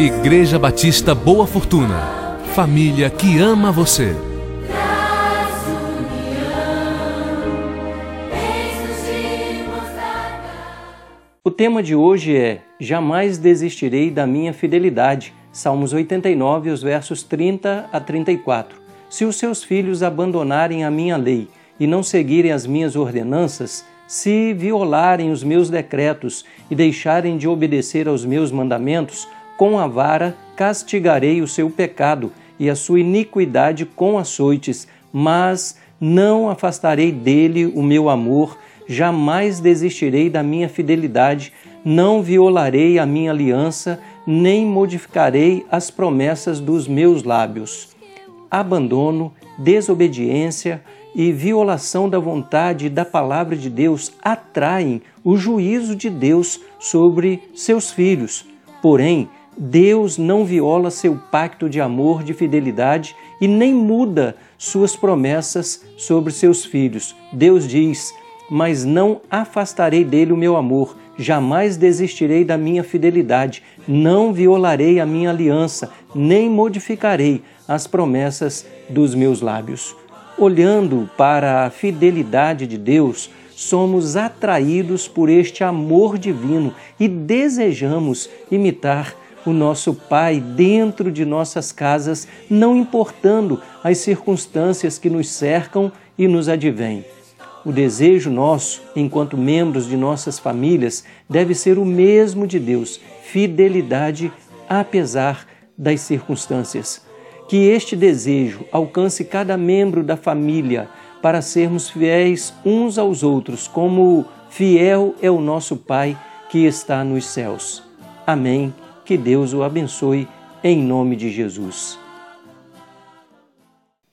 Igreja Batista Boa Fortuna. Família que ama você. O tema de hoje é Jamais desistirei da minha fidelidade. Salmos 89, os versos 30 a 34. Se os seus filhos abandonarem a minha lei e não seguirem as minhas ordenanças, se violarem os meus decretos e deixarem de obedecer aos meus mandamentos, com a vara castigarei o seu pecado e a sua iniquidade com açoites, mas não afastarei dele o meu amor, jamais desistirei da minha fidelidade, não violarei a minha aliança, nem modificarei as promessas dos meus lábios. Abandono, desobediência, e violação da vontade e da palavra de Deus atraem o juízo de Deus sobre seus filhos. Porém, Deus não viola seu pacto de amor, de fidelidade e nem muda suas promessas sobre seus filhos. Deus diz: Mas não afastarei dele o meu amor, jamais desistirei da minha fidelidade, não violarei a minha aliança, nem modificarei as promessas dos meus lábios olhando para a fidelidade de Deus, somos atraídos por este amor divino e desejamos imitar o nosso Pai dentro de nossas casas, não importando as circunstâncias que nos cercam e nos advêm. O desejo nosso, enquanto membros de nossas famílias, deve ser o mesmo de Deus, fidelidade apesar das circunstâncias. Que este desejo alcance cada membro da família para sermos fiéis uns aos outros, como fiel é o nosso Pai que está nos céus. Amém. Que Deus o abençoe em nome de Jesus.